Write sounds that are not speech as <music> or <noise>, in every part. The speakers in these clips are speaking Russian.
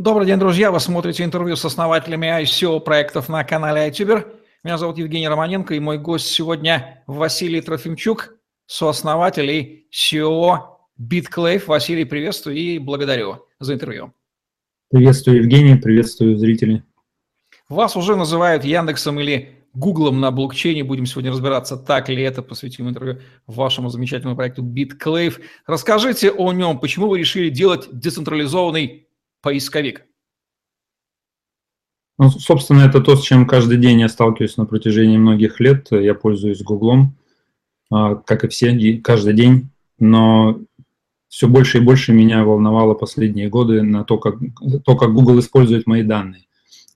Добрый день, друзья! Вы смотрите интервью с основателями ICO проектов на канале iTuber. Меня зовут Евгений Романенко, и мой гость сегодня Василий Трофимчук, сооснователь и CEO BitClave. Василий, приветствую и благодарю за интервью. Приветствую, Евгений, приветствую зрителей. Вас уже называют Яндексом или Гуглом на блокчейне. Будем сегодня разбираться, так ли это. Посвятим интервью вашему замечательному проекту BitClave. Расскажите о нем. Почему вы решили делать децентрализованный поисковик? Ну, собственно, это то, с чем каждый день я сталкиваюсь на протяжении многих лет. Я пользуюсь Гуглом, а, как и все, каждый день. Но все больше и больше меня волновало последние годы на то, как, то, как Google использует мои данные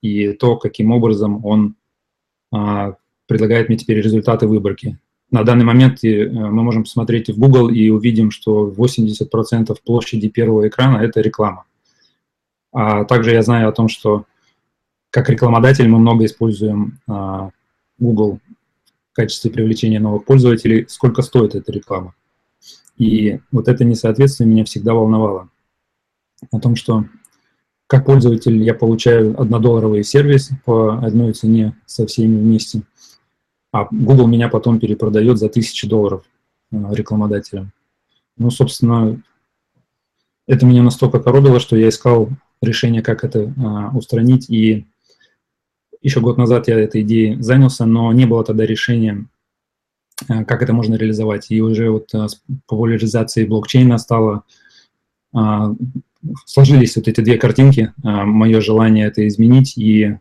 и то, каким образом он а, предлагает мне теперь результаты выборки. На данный момент э, мы можем посмотреть в Google и увидим, что 80% площади первого экрана – это реклама. А также я знаю о том, что как рекламодатель мы много используем а, Google в качестве привлечения новых пользователей, сколько стоит эта реклама. И вот это несоответствие меня всегда волновало. О том, что как пользователь я получаю однодолларовый сервис по одной цене со всеми вместе, а Google меня потом перепродает за тысячи долларов а, рекламодателям. Ну, собственно, это меня настолько коробило, что я искал решение, как это а, устранить. И еще год назад я этой идеей занялся, но не было тогда решения, а, как это можно реализовать. И уже вот а, с популяризацией блокчейна стало а, сложились вот эти две картинки, мое желание это изменить и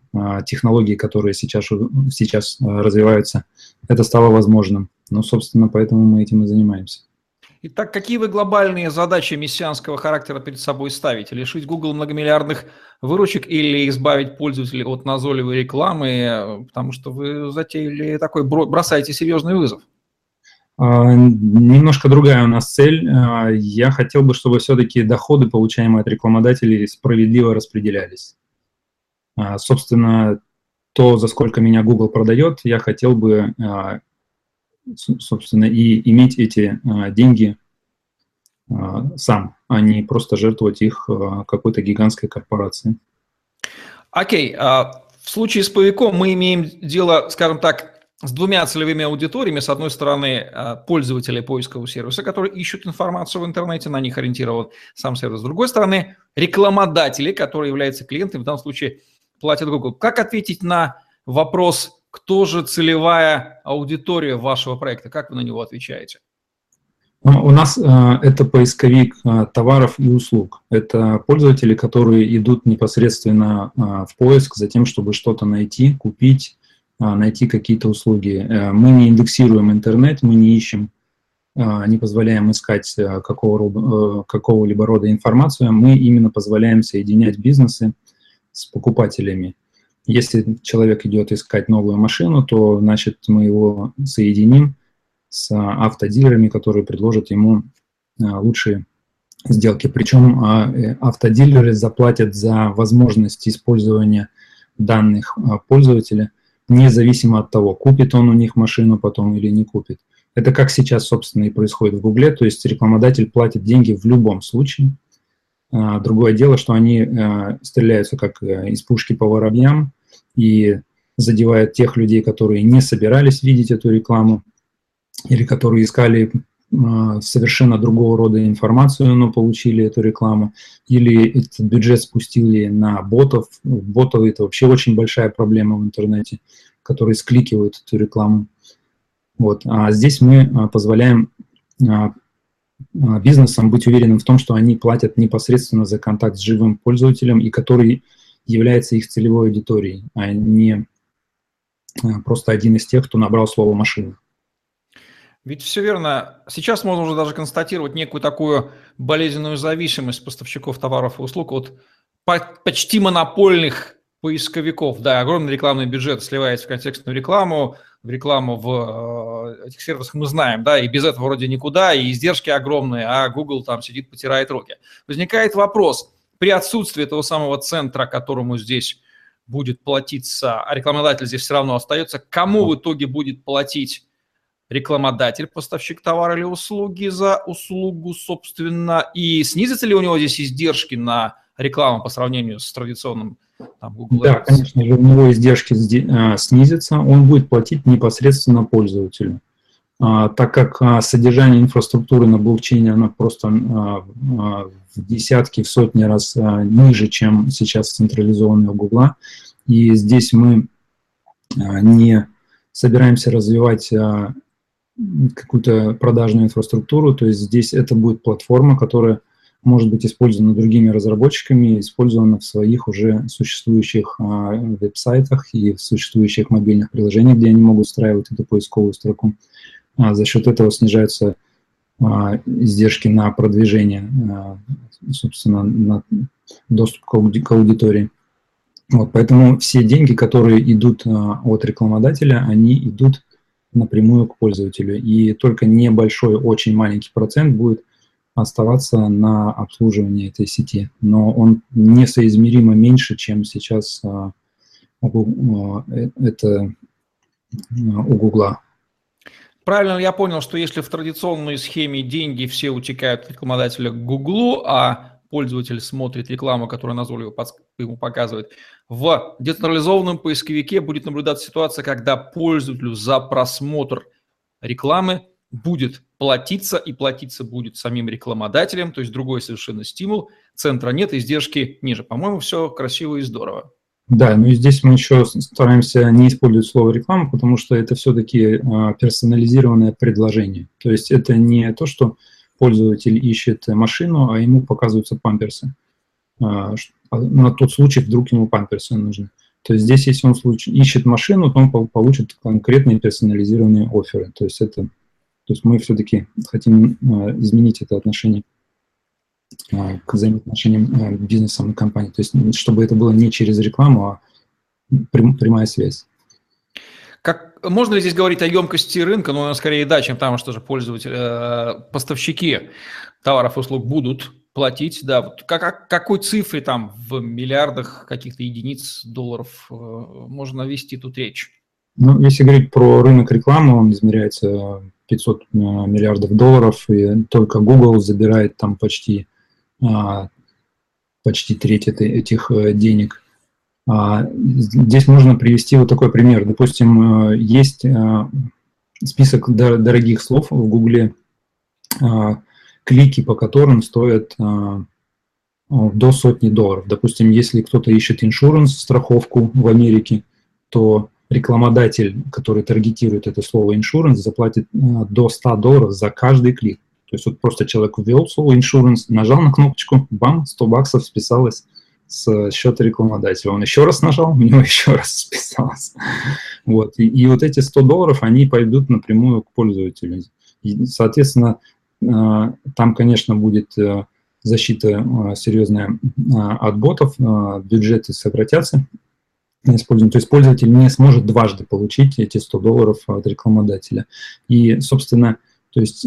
технологии, которые сейчас, сейчас развиваются, это стало возможным. Ну, собственно, поэтому мы этим и занимаемся. Итак, какие вы глобальные задачи мессианского характера перед собой ставите? Лишить Google многомиллиардных выручек или избавить пользователей от назойливой рекламы? Потому что вы затеяли такой, бросаете серьезный вызов. А, немножко другая у нас цель. А, я хотел бы, чтобы все-таки доходы, получаемые от рекламодателей, справедливо распределялись. А, собственно, то, за сколько меня Google продает, я хотел бы собственно, и иметь эти деньги сам, а не просто жертвовать их а, какой-то гигантской корпорации. Окей, okay. в случае с Павиком мы имеем дело, скажем так, с двумя целевыми аудиториями. С одной стороны, пользователи поискового сервиса, которые ищут информацию в интернете, на них ориентирован сам сервис. С другой стороны, рекламодатели, которые являются клиентами, в данном случае платят Google. Как ответить на вопрос кто же целевая аудитория вашего проекта? Как вы на него отвечаете? Ну, у нас э, это поисковик э, товаров и услуг. Это пользователи, которые идут непосредственно э, в поиск за тем, чтобы что-то найти, купить, найти какие-то услуги. Мы не индексируем интернет, мы не ищем, не позволяем искать э, какого, какого-либо рода информацию. Мы именно позволяем соединять бизнесы с покупателями. Если человек идет искать новую машину, то, значит, мы его соединим с автодилерами, которые предложат ему а, лучшие сделки. Причем а, э, автодилеры заплатят за возможность использования данных а, пользователя, независимо от того, купит он у них машину потом или не купит. Это как сейчас, собственно, и происходит в Гугле, то есть рекламодатель платит деньги в любом случае, а, другое дело, что они а, стреляются как э, из пушки по воробьям и задевают тех людей, которые не собирались видеть эту рекламу или которые искали а, совершенно другого рода информацию, но получили эту рекламу, или этот бюджет спустили на ботов. Ботов – это вообще очень большая проблема в интернете, которые скликивают эту рекламу. Вот. А здесь мы позволяем а, бизнесам быть уверенным в том, что они платят непосредственно за контакт с живым пользователем и который является их целевой аудиторией, а не а, просто один из тех, кто набрал слово «машина». Ведь все верно. Сейчас можно уже даже констатировать некую такую болезненную зависимость поставщиков товаров и услуг от почти монопольных поисковиков. Да, огромный рекламный бюджет сливается в контекстную рекламу, в рекламу в э, этих сервисах мы знаем, да, и без этого вроде никуда, и издержки огромные, а Google там сидит, потирает руки. Возникает вопрос, при отсутствии этого самого центра, которому здесь будет платиться, а рекламодатель здесь все равно остается, кому в итоге будет платить рекламодатель, поставщик товара или услуги за услугу, собственно, и снизятся ли у него здесь издержки на реклама по сравнению с традиционным там, Google Ads. Да, конечно же, у него издержки э, снизятся, он будет платить непосредственно пользователю. А, так как а, содержание инфраструктуры на блокчейне, оно просто а, в десятки, в сотни раз ниже, чем сейчас централизованная у Гугла. И здесь мы не собираемся развивать какую-то продажную инфраструктуру, то есть здесь это будет платформа, которая может быть использована другими разработчиками, использована в своих уже существующих веб-сайтах и в существующих мобильных приложениях, где они могут устраивать эту поисковую строку. А за счет этого снижаются а, издержки на продвижение, а, собственно, на доступ к аудитории. Вот, поэтому все деньги, которые идут от рекламодателя, они идут напрямую к пользователю. И только небольшой, очень маленький процент будет оставаться на обслуживании этой сети. Но он несоизмеримо меньше, чем сейчас э, это у Гугла. Правильно я понял, что если в традиционной схеме деньги все утекают от рекламодателя к Гуглу, а пользователь смотрит рекламу, которую назойливо ему показывает, в децентрализованном поисковике будет наблюдаться ситуация, когда пользователю за просмотр рекламы будет платиться, и платиться будет самим рекламодателем, то есть другой совершенно стимул, центра нет, издержки ниже. По-моему, все красиво и здорово. Да, ну и здесь мы еще стараемся не использовать слово реклама, потому что это все-таки а, персонализированное предложение. То есть это не то, что пользователь ищет машину, а ему показываются памперсы. А, а, на тот случай, вдруг ему памперсы нужны. То есть здесь, если он ищет машину, то он получит конкретные персонализированные оферы. То есть это, то есть мы все-таки хотим изменить это отношение. А, к взаимоотношениям бизнеса и компании. То есть, чтобы это было не через рекламу, а прямая связь. Как, можно ли здесь говорить о емкости рынка? Ну, скорее да, чем там, что же пользователи, э, поставщики товаров и услуг будут платить, да, вот как, какой цифре там в миллиардах каких-то единиц долларов э, можно вести тут речь? Ну, если говорить про рынок рекламы, он измеряется 500 э, миллиардов долларов, и только Google забирает там почти а, почти треть этих э, денег. А, здесь можно привести вот такой пример. Допустим, э, есть э, список дорогих слов в Гугле, а, клики по которым стоят до сотни долларов. Допустим, если кто-то ищет иншуранс, страховку в Америке, то рекламодатель, который таргетирует это слово иншуранс, заплатит до 100 долларов за каждый клик. То есть вот просто человек ввел слово insurance, нажал на кнопочку, бам, 100 баксов списалось с счета рекламодателя. Он еще раз нажал, у него <laughs> еще раз списалось. Вот. И, и вот эти 100 долларов, они пойдут напрямую к пользователю. И, соответственно, э, там, конечно, будет э, защита э, серьезная от ботов, бюджеты сократятся, используем. То есть пользователь не сможет дважды получить эти 100 долларов от рекламодателя. И, собственно, то есть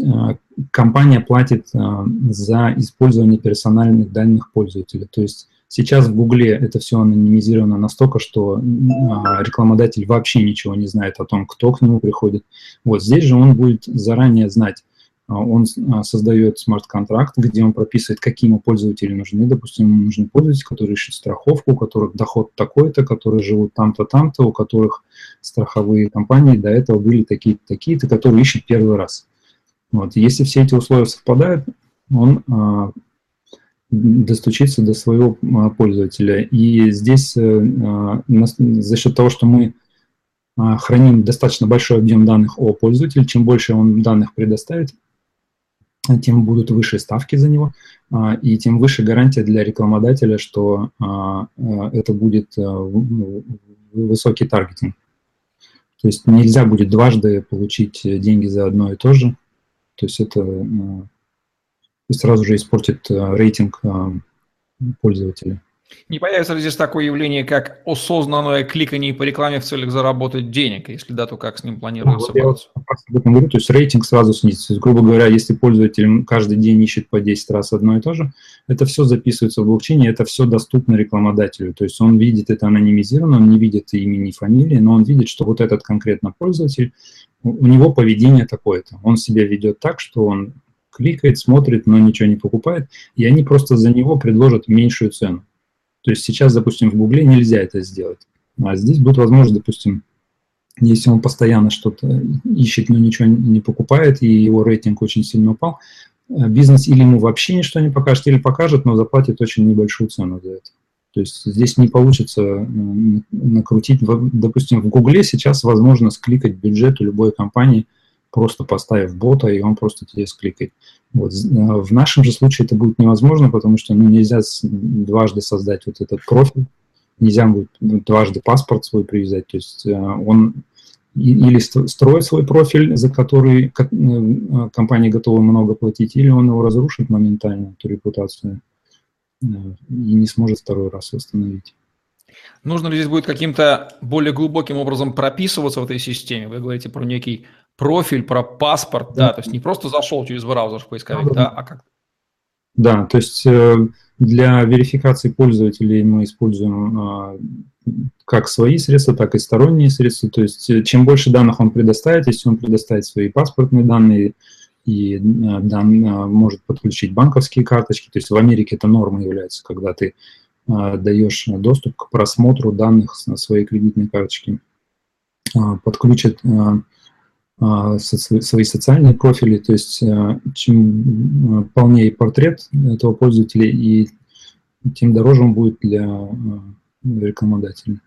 компания платит за использование персональных данных пользователя. То есть сейчас в Гугле это все анонимизировано настолько, что э, рекламодатель вообще ничего не знает о том, кто к нему приходит. Вот здесь же он будет заранее знать, он создает смарт-контракт, где он прописывает, какие ему пользователи нужны. Допустим, ему нужны пользователи, которые ищут страховку, у которых доход такой-то, которые живут там-то, там-то, у которых страховые компании до этого были такие-то, такие-то, которые ищут первый раз. Вот. Если все эти условия совпадают, он а, достучится до своего а, пользователя. И здесь а, на, за счет того, что мы а, храним достаточно большой объем данных о пользователе, чем больше он данных предоставит, тем будут выше ставки за него, а, и тем выше гарантия для рекламодателя, что а, это будет высокий таргетинг. То есть нельзя будет дважды получить деньги за одно и то же, то есть это ну, сразу же испортит э, рейтинг э, пользователя. Не появится ли здесь такое явление, как осознанное кликание по рекламе в целях заработать денег? Если да, то как с ним планируется да, вот Я об этом говорю, то есть рейтинг сразу снизится. То есть, грубо говоря, если пользователь каждый день ищет по 10 раз одно и то же, это все записывается в блокчейне, это все доступно рекламодателю. То есть он видит это анонимизированно, он не видит имени и фамилии, но он видит, что вот этот конкретно пользователь, у него поведение такое-то. Он себя ведет так, что он кликает, смотрит, но ничего не покупает, и они просто за него предложат меньшую цену. То есть сейчас, допустим, в Гугле нельзя это сделать. А здесь будет возможность, допустим, если он постоянно что-то ищет, но ничего не покупает, и его рейтинг очень сильно упал, э, бизнес или ему вообще ничто не покажет, или покажет, но заплатит очень небольшую цену за это. То есть здесь не получится э, накрутить. Допустим, в Гугле сейчас возможно скликать бюджет у любой компании, просто поставив бота, и он просто тебе скликает. Вот. Э, в нашем же случае это будет невозможно, потому что ну, нельзя дважды создать вот этот профиль, нельзя будет дважды паспорт свой привязать. То есть э, он или строит свой профиль, за который компания готова много платить, или он его разрушит моментально, эту репутацию и не сможет второй раз восстановить. Нужно ли здесь будет каким-то более глубоким образом прописываться в этой системе? Вы говорите про некий профиль, про паспорт, да, да то есть не просто зашел через браузер в поисковик, да, да а как? Да, то есть э, для верификации пользователей мы используем а, как свои средства, так и сторонние средства. То есть э, чем больше данных он предоставит, если он предоставит свои паспортные данные, и э, да, может подключить банковские карточки. То есть в Америке это норма является, когда ты даешь доступ к просмотру данных на своей кредитной карточке. Э, подключит свои социальные профили, то есть чем полнее портрет этого пользователя, и тем дороже он будет для рекламодателя.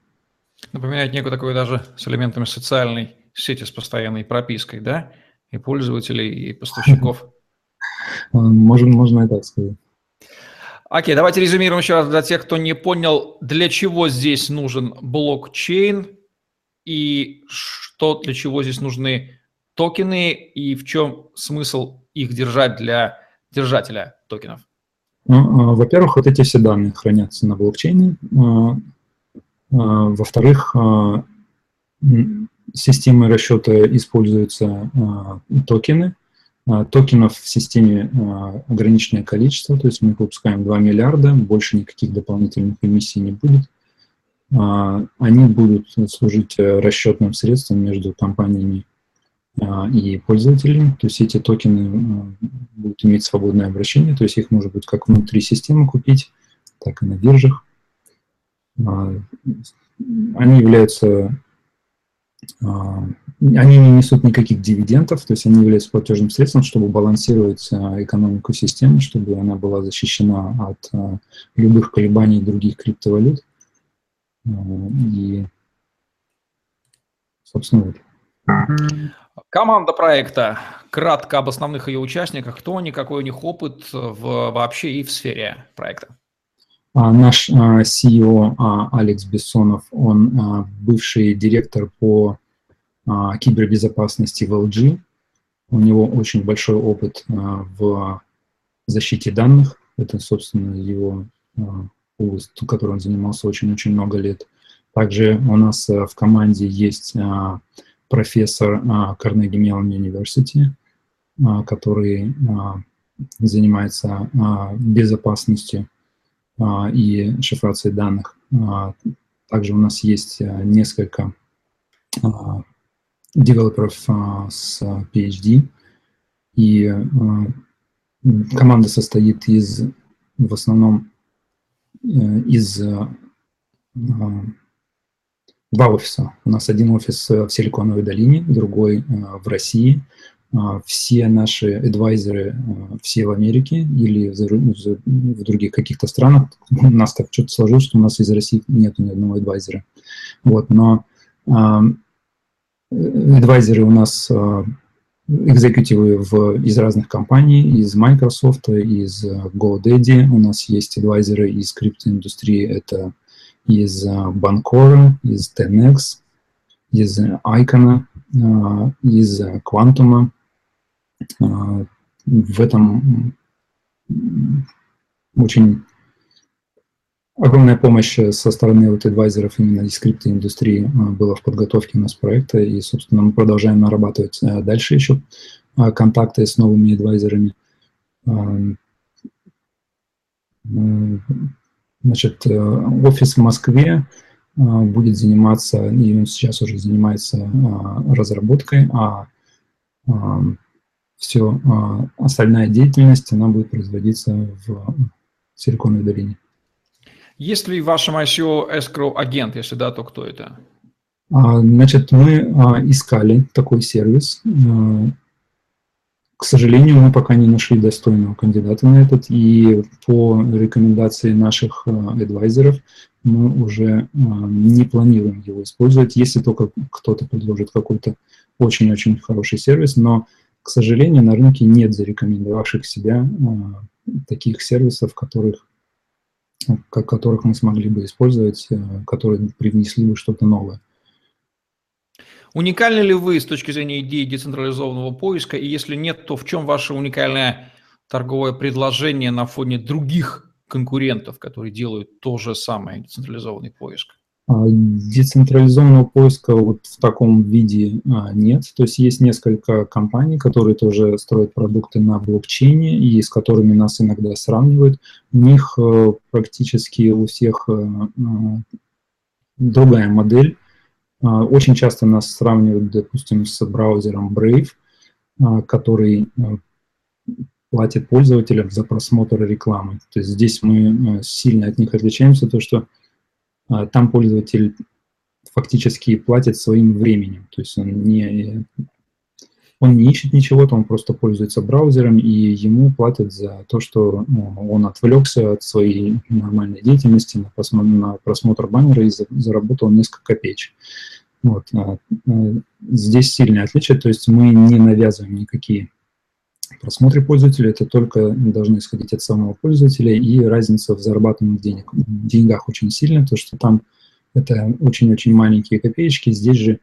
Напоминает некую такую даже с элементами социальной сети с постоянной пропиской, да? и пользователей, и поставщиков. <laughs> Можно, можно и так сказать. Окей, давайте резюмируем еще раз для тех, кто не понял, для чего здесь нужен блокчейн и что для чего здесь нужны токены и в чем смысл их держать для держателя токенов. Ну, а, во-первых, вот эти все данные хранятся на блокчейне. А, а, во-вторых, системой расчета используются токены. А, токенов в системе а, ограниченное количество, то есть мы выпускаем 2 миллиарда, больше никаких дополнительных эмиссий не будет. Они будут служить расчетным средством между компаниями и пользователями. То есть эти токены будут иметь свободное обращение, то есть их можно будет как внутри системы купить, так и на биржах. Они являются а, они не несут никаких дивидендов, то есть они являются платежным средством, чтобы балансировать а, экономику системы, чтобы она была защищена от а, любых колебаний других криптовалют. И, собственно, вот. Команда проекта. Кратко об основных ее участниках. Кто они, какой у них опыт в, вообще и в сфере проекта? Наш CEO Алекс Бессонов, он бывший директор по кибербезопасности в LG. У него очень большой опыт в защите данных. Это, собственно, его область, которой он занимался очень-очень много лет. Также у нас в команде есть профессор Carnegie Mellon University, который занимается безопасностью а, и шифрации данных. А, также у нас есть э, несколько а, девелоперов с PhD, и команда состоит из, в основном, э, из два офиса. У нас один офис в Силиконовой долине, другой в России. А, все наши адвайзеры, а, все в Америке или в других каких-то странах. У нас так что-то сложилось, что у нас из России нет ни одного адвайзера. Вот, но а, адвайзеры у нас экзекутивы в, из разных компаний, из Microsoft, из GoDaddy. У нас есть адвайзеры из криптоиндустрии, это из Bancora, из 10 из Icon, из Quantum, в этом очень огромная помощь со стороны вот адвайзеров именно из криптоиндустрии а, была в подготовке у нас проекта, и, собственно, мы продолжаем нарабатывать а, дальше еще контакты с новыми адвайзерами. Значит, офис в Москве будет заниматься, и он сейчас уже занимается разработкой, а все остальная деятельность, она будет производиться в Силиконовой долине. Есть ли в вашем ICO escrow агент? Если да, то кто это? Значит, мы искали такой сервис. К сожалению, мы пока не нашли достойного кандидата на этот, и по рекомендации наших адвайзеров мы уже не планируем его использовать, если только кто-то предложит какой-то очень-очень хороший сервис, но, к сожалению, на рынке нет зарекомендовавших себя таких сервисов, которых, которых мы смогли бы использовать, которые привнесли бы что-то новое. Уникальны ли вы с точки зрения идеи децентрализованного поиска? И если нет, то в чем ваше уникальное торговое предложение на фоне других конкурентов, которые делают то же самое, децентрализованный поиск? А, децентрализованного поиска вот в таком виде а, нет. То есть есть несколько компаний, которые тоже строят продукты на блокчейне и с которыми нас иногда сравнивают. У них э, практически у всех э, э, другая модель. А, очень часто нас сравнивают, допустим, с браузером Brave, который платит пользователям за просмотр рекламы. То есть здесь мы сильно от них отличаемся, то что там пользователь фактически платит своим временем. То есть он не, он не ищет ничего, то он просто пользуется браузером, и ему платят за то, что ну, он отвлекся от своей нормальной деятельности на просмотр, на просмотр баннера и заработал несколько копеечек. Вот. А, а, здесь сильное отличие, то есть мы не навязываем никакие просмотры пользователя, это только должны исходить от самого пользователя, и разница в зарабатываемых денег, в деньгах очень сильная, то что там это очень-очень маленькие копеечки, здесь же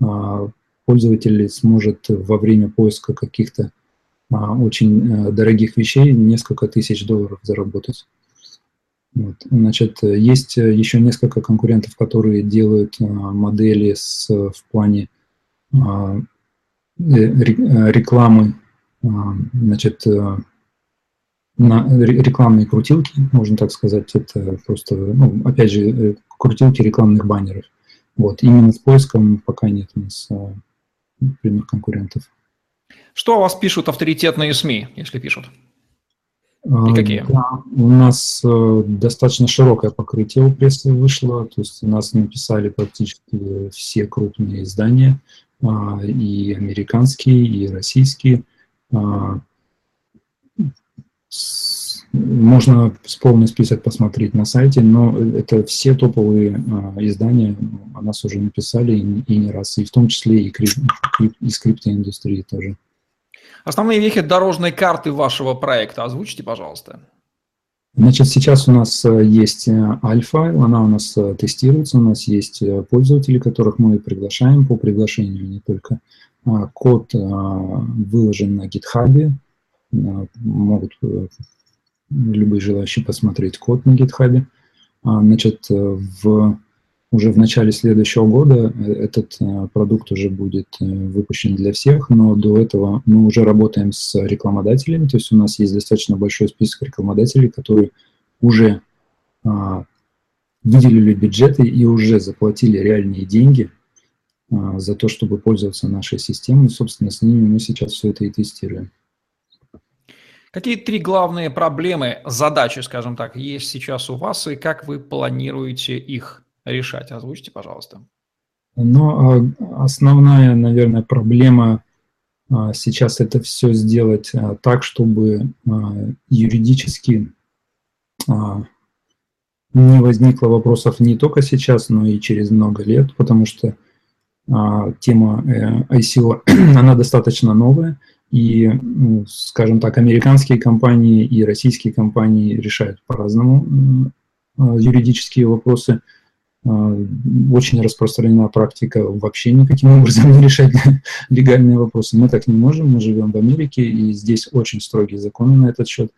а, пользователь сможет во время поиска каких-то а, очень а, дорогих вещей несколько тысяч долларов заработать. Вот. Значит, есть еще несколько конкурентов, которые делают а, модели с, в плане а, рекламы, а, значит, на рекламные крутилки, можно так сказать, это просто, ну, опять же, э, крутилки рекламных баннеров. Вот, именно с поиском пока нет у нас прямых конкурентов. Что у вас пишут авторитетные СМИ, если пишут? И какие? Да, у нас э, достаточно широкое покрытие у прессы вышло, то есть у нас написали практически все крупные издания, э, и американские, и российские. С, можно полный список посмотреть на сайте, но это все топовые э, издания о нас уже написали и, и не раз, и в том числе и, крип, крип, из криптоиндустрии тоже. Основные вехи дорожной карты вашего проекта озвучите, пожалуйста. Значит, сейчас у нас э, есть э, альфа, она у нас э, тестируется, у нас есть пользователи, которых мы приглашаем по приглашению не только. А, код выложен на GitHub, могут любые желающие посмотреть код на GitHub. А, значит, в уже в начале следующего года э, этот э, продукт уже будет э, выпущен для всех, но до этого мы уже работаем с рекламодателями, то есть у нас есть достаточно большой список рекламодателей, которые уже а, выделили бюджеты и уже заплатили реальные деньги а, за то, чтобы пользоваться нашей системой. Собственно, с ними мы сейчас все это и тестируем. Какие три главные проблемы, задачи, скажем так, есть сейчас у вас, и как вы планируете их решать? Озвучьте, пожалуйста. Но а, основная, наверное, проблема а, сейчас это все сделать а, так, чтобы юридически не возникло вопросов не только сейчас, но и через много лет, потому что тема э, ICO, <clears throat> она достаточно новая, и, ну, скажем так, американские компании и российские компании решают по-разному юридические вопросы – а, очень распространена практика вообще никаким <laughs> образом не решать <laughs> легальные вопросы. Мы так не можем, мы живем в Америке, и здесь очень строгие законы на этот счет,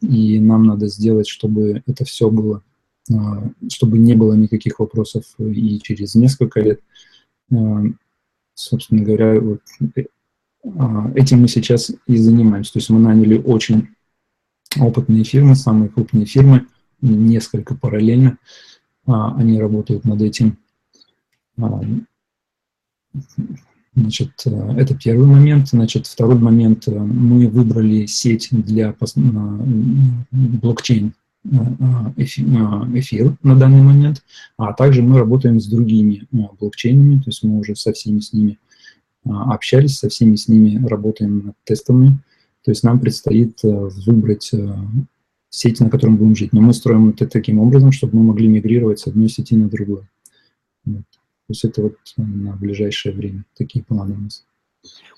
и нам надо сделать, чтобы это все было, а, чтобы не было никаких вопросов и через несколько лет. А, собственно говоря, вот э, этим мы сейчас и занимаемся. То есть мы наняли очень опытные фирмы, самые крупные фирмы, несколько параллельно, а, они работают над этим. А, Значит, э, это первый момент. Значит, второй момент. Э, мы выбрали сеть для блокчейн эфир на данный момент, а также мы работаем с другими блокчейнами, то есть мы уже со всеми с ними общались, со всеми с ними работаем над тестами, то есть нам предстоит выбрать сеть, на которой мы будем жить. Но мы строим это таким образом, чтобы мы могли мигрировать с одной сети на другую. Вот. То есть это вот на ближайшее время. Такие планы у нас.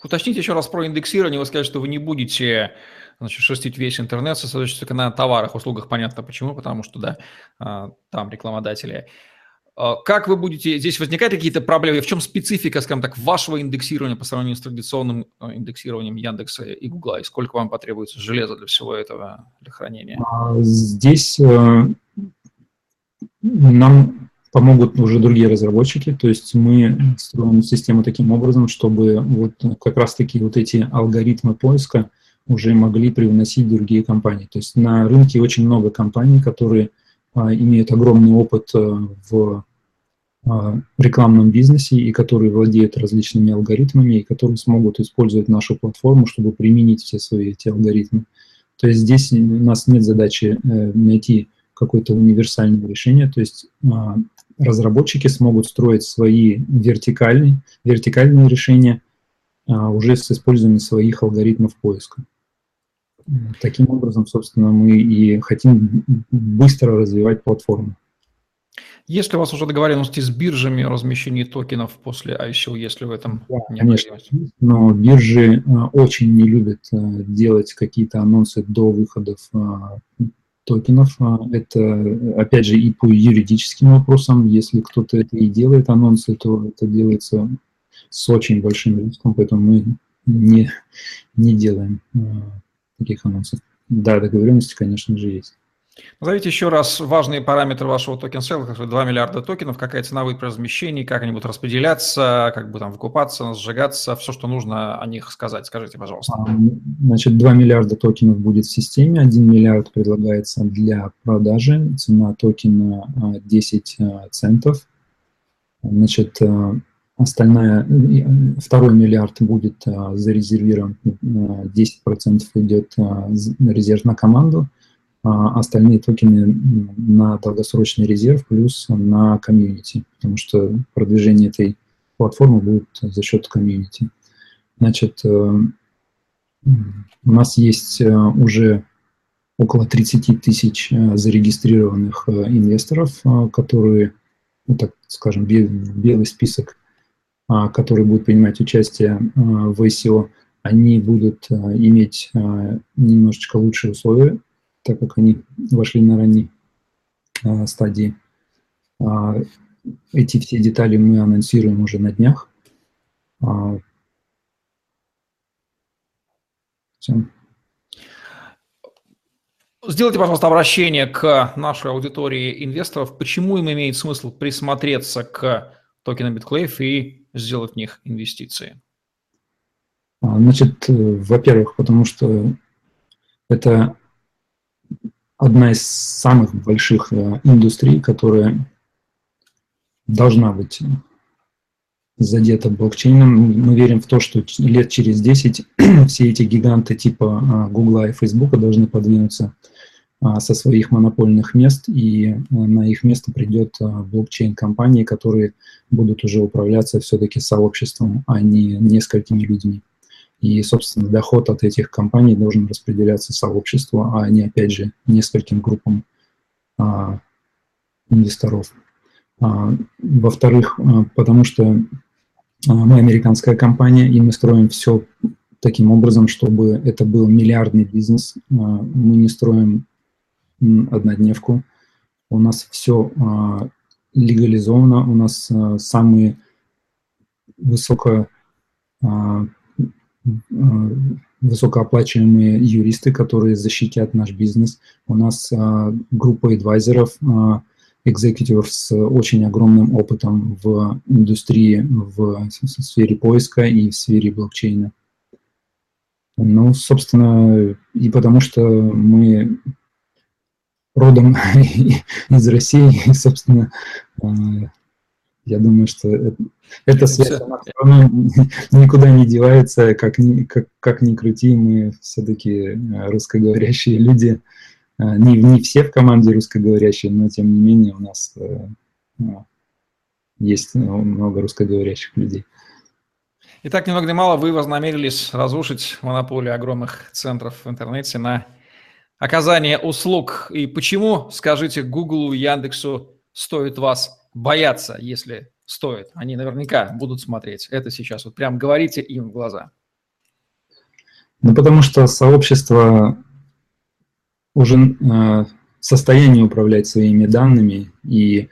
Уточните еще раз про индексирование. Вы сказали, что вы не будете значит, шерстить весь интернет, сосредоточиться только на товарах, услугах. Понятно почему, потому что, да, а, там рекламодатели. А, как вы будете, здесь возникают какие-то проблемы? В чем специфика, скажем так, вашего индексирования по сравнению с традиционным а, индексированием Яндекса и Гугла? И сколько вам потребуется железа для всего этого, для хранения? Здесь э, нам помогут уже другие разработчики, то есть мы строим систему таким образом, чтобы вот как раз-таки вот эти алгоритмы поиска уже могли привносить другие компании. То есть на рынке очень много компаний, которые а, имеют огромный опыт а, в а, рекламном бизнесе и которые владеют различными алгоритмами и которые смогут использовать нашу платформу, чтобы применить все свои эти алгоритмы. То есть здесь у нас нет задачи э, найти какое-то универсальное решение, то есть разработчики смогут строить свои вертикальные, вертикальные решения а, уже с использованием своих алгоритмов поиска. Таким образом, собственно, мы и хотим быстро развивать платформу. Есть ли у вас уже договоренности с биржами о размещении токенов после ICO, если в этом да, конечно, но биржи а, очень не любят а, делать какие-то анонсы до выходов а, токенов. А, это, опять же, и по юридическим вопросам. Если кто-то это и делает анонсы, то это делается с очень большим риском, поэтому мы не, не делаем а, таких анонсов. Да, договоренности, конечно же, есть. Назовите еще раз важные параметры вашего token sale а, 2 миллиарда токенов, какая цена будет при размещении, как они будут распределяться, как бы там выкупаться, сжигаться, все, что нужно о них сказать. Скажите, пожалуйста. А, значит, 2 миллиарда токенов будет в системе, 1 миллиард предлагается для продажи, цена токена 10 а, а, центов. Значит, остальная, второй миллиард будет зарезервирован, 10% идет резерв на команду, остальные токены на долгосрочный резерв плюс на комьюнити, потому что продвижение этой платформы будет за счет комьюнити. Значит, э, у нас есть э, уже около 30 тысяч э, зарегистрированных инвесторов, которые, ну, так скажем, белый список, которые будут принимать участие в ICO, они будут иметь немножечко лучшие условия так как они вошли на ранней а, стадии. А, эти все детали мы анонсируем уже на днях. А, все. Сделайте, пожалуйста, обращение к нашей аудитории инвесторов. Почему им имеет смысл присмотреться к токенам BitClave и сделать в них инвестиции? Значит, э, во-первых, потому что это одна из самых больших э, индустрий, которая должна быть задета блокчейном. Мы верим в то, что лет через 10 <clears throat> все эти гиганты типа Гугла и Фейсбука должны подвинуться а, со своих монопольных мест, и э, на их место придет блокчейн-компании, которые будут уже управляться все-таки сообществом, а не несколькими людьми. И, собственно, доход от этих компаний должен распределяться сообществу, а не, опять же, нескольким группам а, инвесторов. А, во-вторых, а, потому что а, мы американская компания, и мы строим все таким образом, чтобы это был миллиардный бизнес. А, мы не строим однодневку. У нас все а, легализовано, у нас самые высоко высокооплачиваемые юристы, которые защитят наш бизнес. У нас а, группа адвайзеров, а, экзекутивов с очень огромным опытом в индустрии, в сфере поиска и в сфере блокчейна. Ну, собственно, и потому что мы родом <laughs> из России, собственно, я думаю, что это, эта связь она <laughs> никуда не девается, как ни, как, как ни крути, мы все-таки э, русскоговорящие люди. Э, не, не все в команде русскоговорящие, но тем не менее у нас э, ну, есть много русскоговорящих людей. Итак, ни много ни мало, вы вознамерились разрушить монополию огромных центров в интернете на оказание услуг. И почему, скажите, Google Яндексу стоит вас бояться, если стоит? Они наверняка будут смотреть. Это сейчас вот прям говорите им в глаза. Ну, потому что сообщество уже э, в состоянии управлять своими данными, и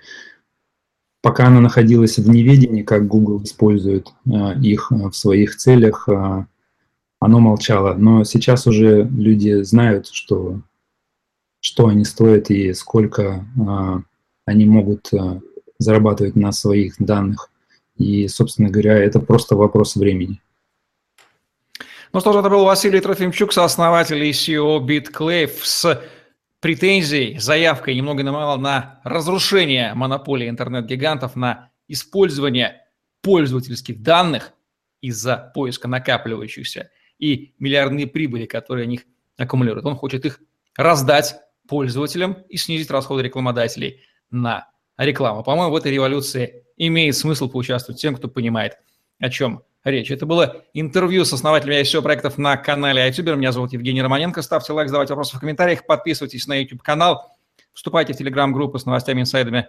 пока она находилась в неведении, как Google использует э, их в своих целях, э, оно молчало. Но сейчас уже люди знают, что, что они стоят и сколько э, они могут э, зарабатывать на своих данных. И, собственно говоря, это просто вопрос времени. Ну что ж, это был Василий Трофимчук, сооснователь и CEO BitClave с претензией, заявкой ни много ни мало на разрушение монополии интернет-гигантов, на использование пользовательских данных из-за поиска накапливающихся и миллиардные прибыли, которые они аккумулируют. Он хочет их раздать пользователям и снизить расходы рекламодателей на рекламу. По-моему, в этой революции имеет смысл поучаствовать тем, кто понимает, о чем речь. Это было интервью с основателем ICO проектов на канале iTuber. Меня зовут Евгений Романенко. Ставьте лайк, задавайте вопросы в комментариях, подписывайтесь на YouTube-канал, вступайте в телеграм-группы с новостями, инсайдами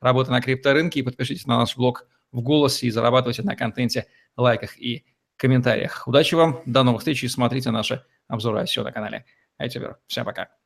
работы на крипторынке и подпишитесь на наш блог в голосе и зарабатывайте на контенте, лайках и комментариях. Удачи вам, до новых встреч и смотрите наши обзоры ICO на канале iTuber. Всем пока.